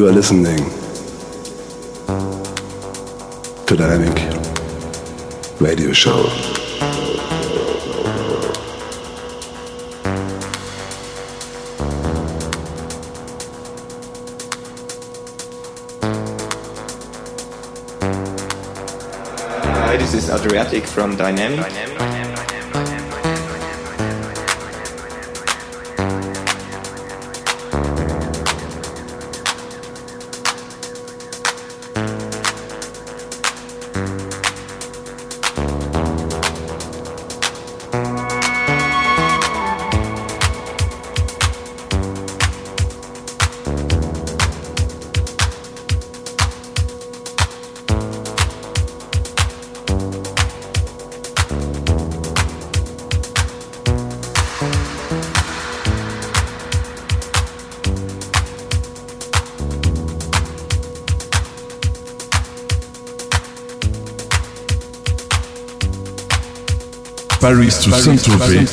You are listening to Dynamic Radio Show. Hi, this is Adriatic from Dynamic. To Saint-Tropez.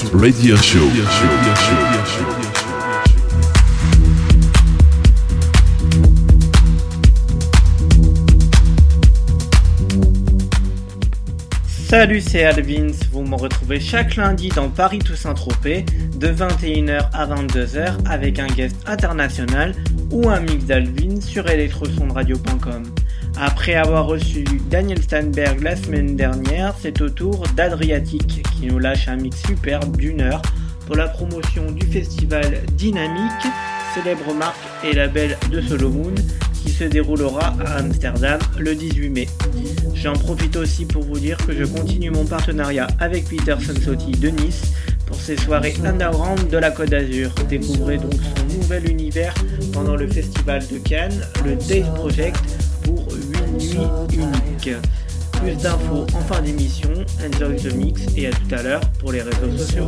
Salut, c'est Alvins. Vous me retrouvez chaque lundi dans Paris Toussaint Tropez de 21h à 22h avec un guest international ou un mix d'Alvin sur electrosondradio.com. Après avoir reçu Daniel Stanberg la semaine dernière, c'est au tour d'Adriatic qui nous lâche un mix superbe d'une heure pour la promotion du festival Dynamique, célèbre marque et label de Solomon qui se déroulera à Amsterdam le 18 mai. J'en profite aussi pour vous dire que je continue mon partenariat avec Peter Sansotti de Nice pour ces soirées underground de la Côte d'Azur. Découvrez donc son nouvel univers pendant le festival de Cannes, le Days Project, pour 8 nuits uniques. Plus d'infos en fin d'émission, enjoy the mix et à tout à l'heure pour les réseaux sociaux.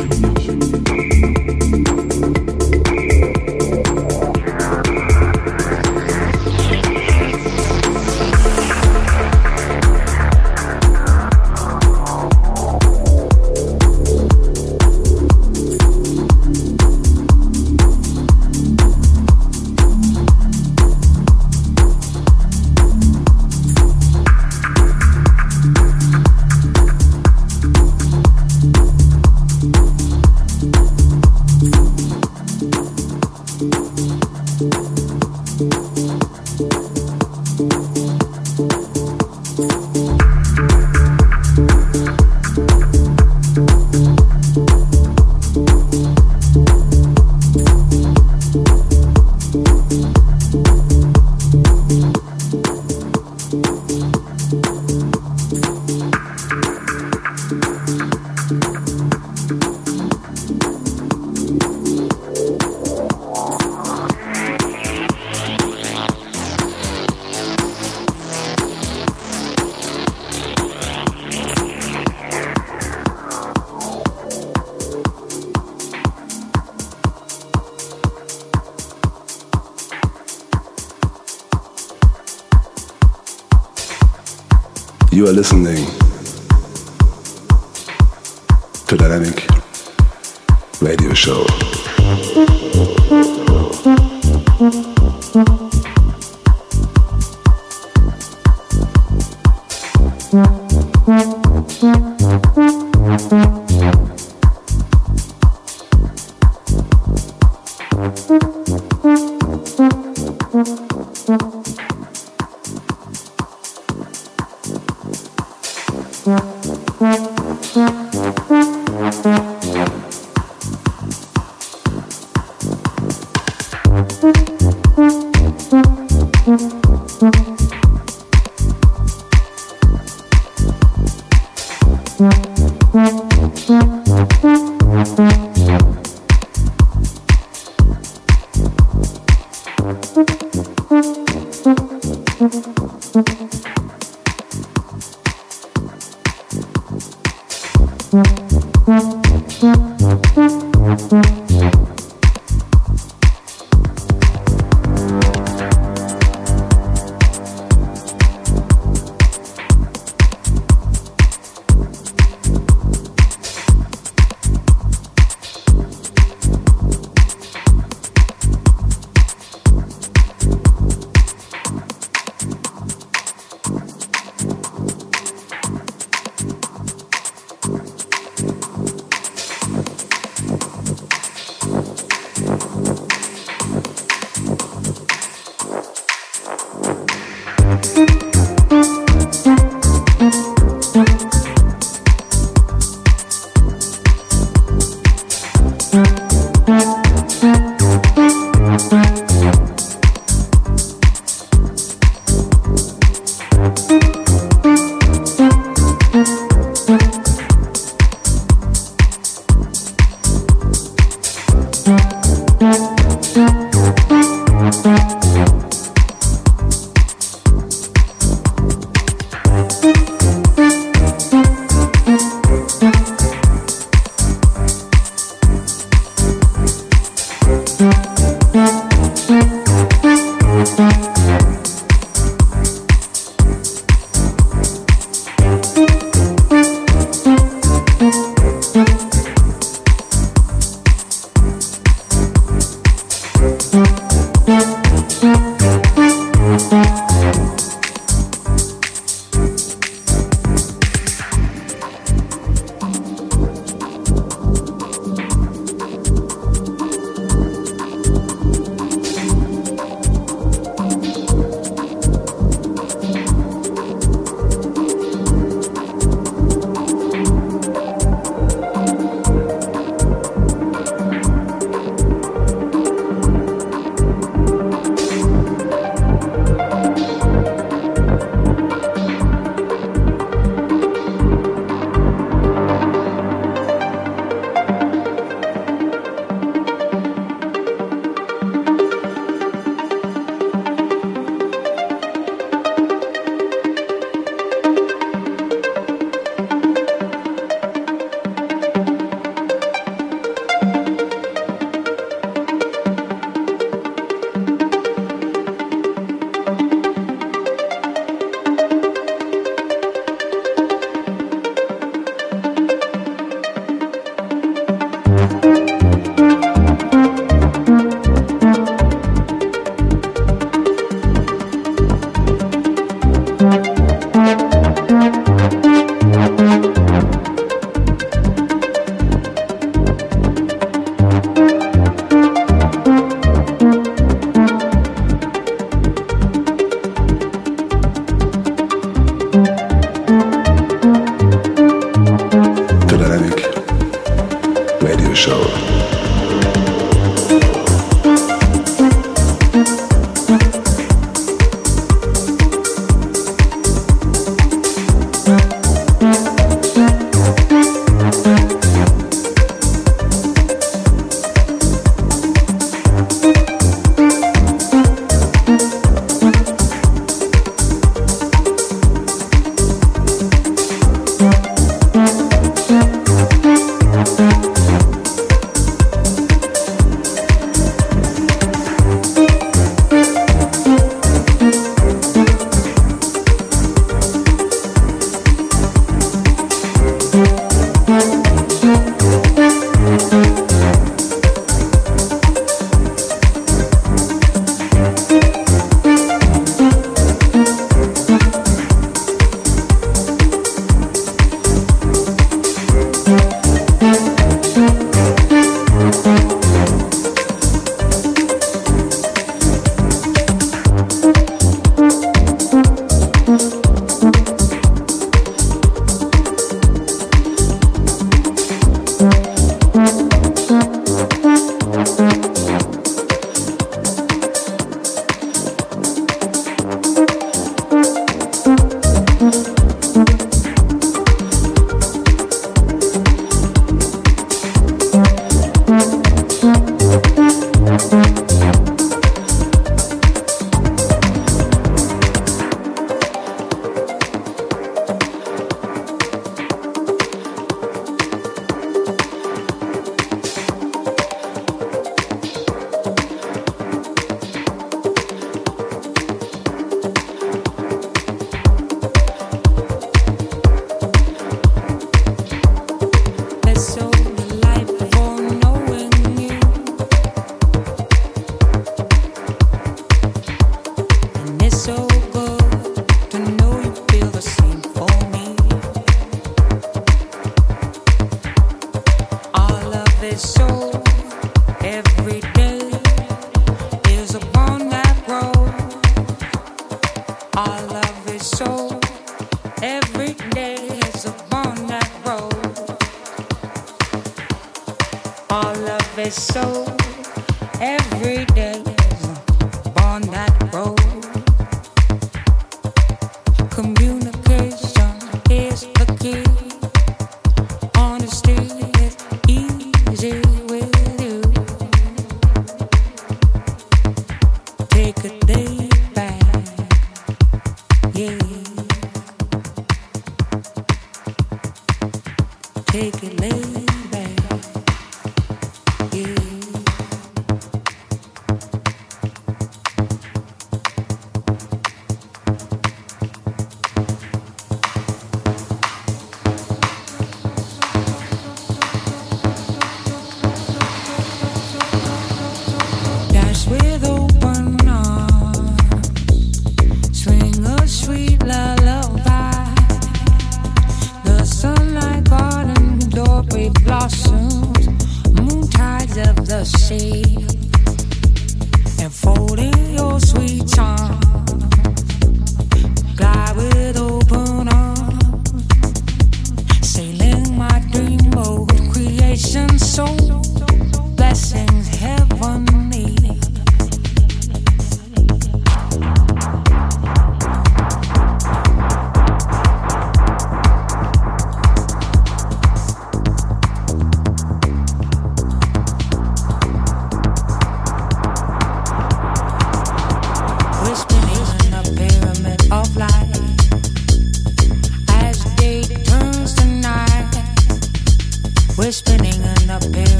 listening to Dynamic Radio Show.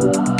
Thank.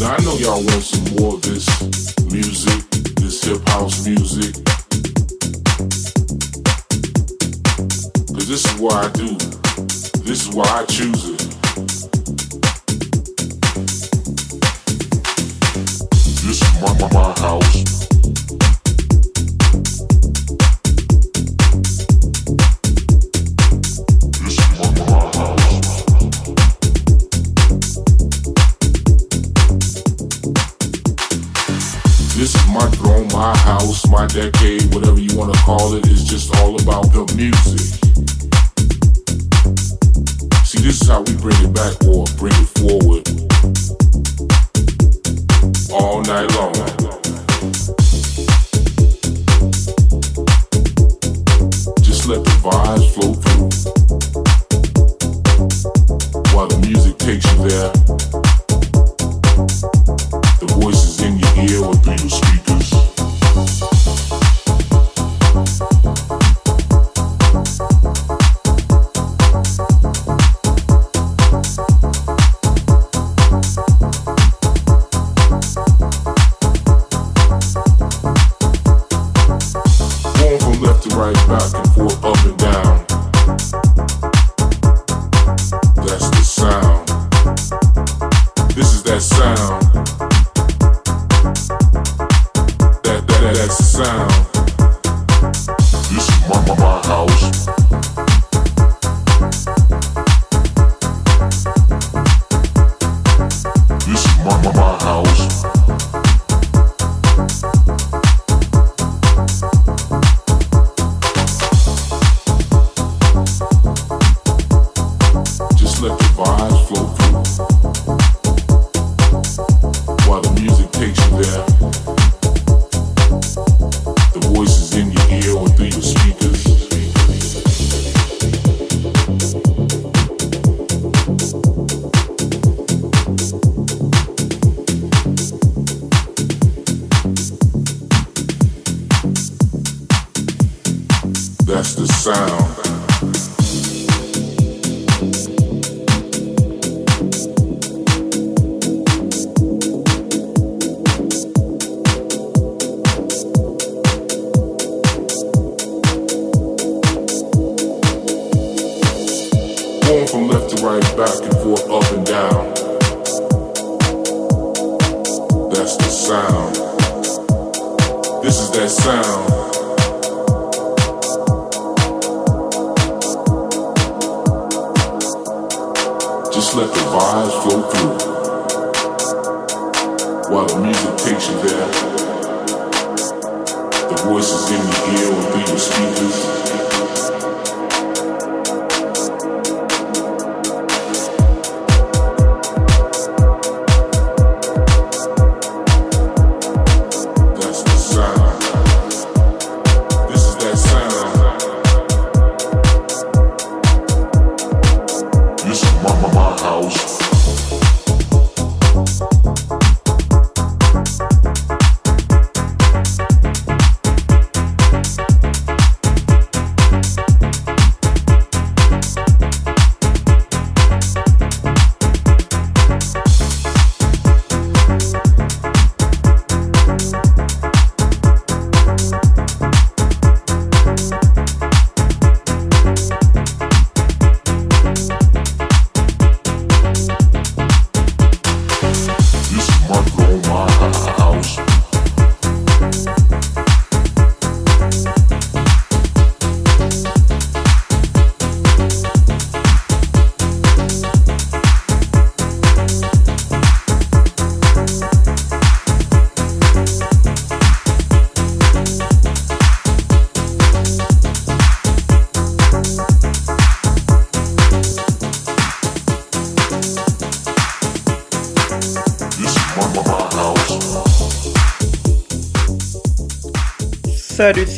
Now I know y'all want some more of this music, this hip house music. Cause this is why I do. This is why I choose it. This is my, my, my house. my house, my decade, whatever you wanna call it, is just all about the music. See, this is how we bring it back or bring it forward all night long. Just let the vibes flow through while the music takes you there.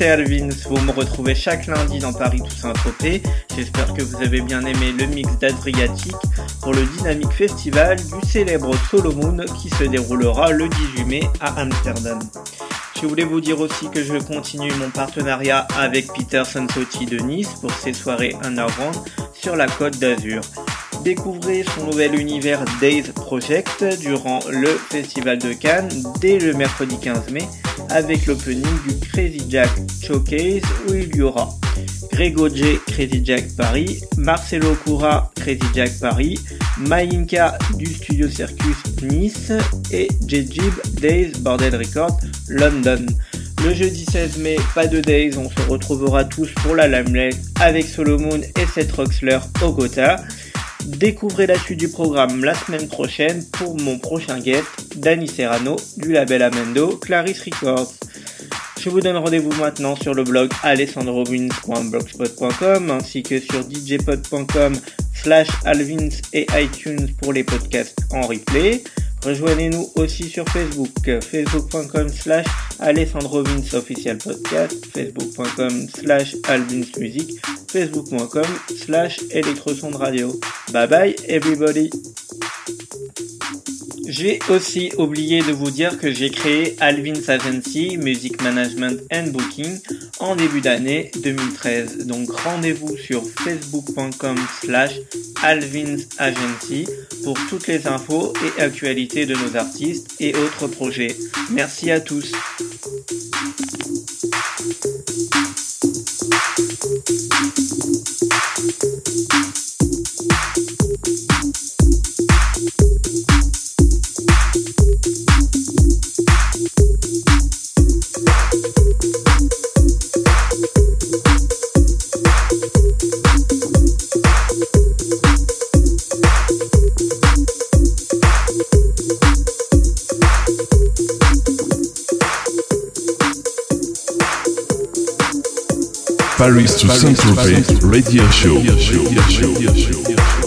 c'est Alvins. Vous me retrouvez chaque lundi dans Paris Toussaint Tropez. J'espère que vous avez bien aimé le mix d'Adriatique pour le Dynamic Festival du célèbre Solomon qui se déroulera le 18 mai à Amsterdam. Je voulais vous dire aussi que je continue mon partenariat avec Peter Sansotti de Nice pour ses soirées underground sur la côte d'Azur. Découvrez son nouvel univers Days Project durant le Festival de Cannes dès le mercredi 15 mai avec l'opening du Crazy Jack Showcase où il y aura Grégo J Crazy Jack Paris, Marcelo Cura Crazy Jack Paris, Mainka du studio Circus Nice et Jejib Days Bordel Records London. Le jeudi 16 mai, pas de Days, on se retrouvera tous pour la Limelight avec Solomon et Seth Roxler au Gotha. Découvrez la suite du programme la semaine prochaine pour mon prochain guest, Danny Serrano du label Amendo Clarice Records. Je vous donne rendez-vous maintenant sur le blog alessandrovins.blogspot.com ainsi que sur djpod.com slash alvins et iTunes pour les podcasts en replay. Rejoignez-nous aussi sur Facebook, facebook.com slash alessandrovins official podcast, facebook.com slash alvinsmusic, facebook.com slash de radio. Bye bye everybody! J'ai aussi oublié de vous dire que j'ai créé Alvin's Agency Music Management and Booking en début d'année 2013. Donc rendez-vous sur facebook.com slash Alvin's Agency pour toutes les infos et actualités de nos artistes et autres projets. Merci à tous. Saint-Tropez Radio Show. To you